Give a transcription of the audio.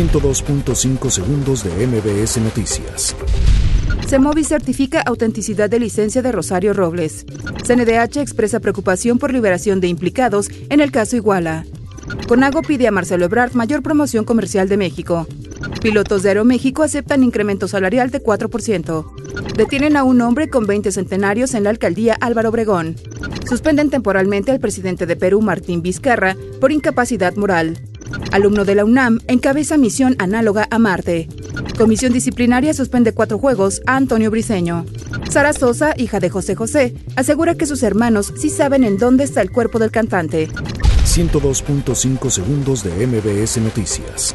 102.5 segundos de MBS Noticias. CEMOVI certifica autenticidad de licencia de Rosario Robles. CNDH expresa preocupación por liberación de implicados en el caso Iguala. Conago pide a Marcelo Ebrard mayor promoción comercial de México. Pilotos de Aeroméxico aceptan incremento salarial de 4%. Detienen a un hombre con 20 centenarios en la alcaldía Álvaro Obregón. Suspenden temporalmente al presidente de Perú, Martín Vizcarra, por incapacidad moral. Alumno de la UNAM encabeza misión análoga a Marte. Comisión disciplinaria suspende cuatro juegos a Antonio Briceño. Sara Sosa, hija de José José, asegura que sus hermanos sí saben en dónde está el cuerpo del cantante. 102.5 segundos de MBS Noticias.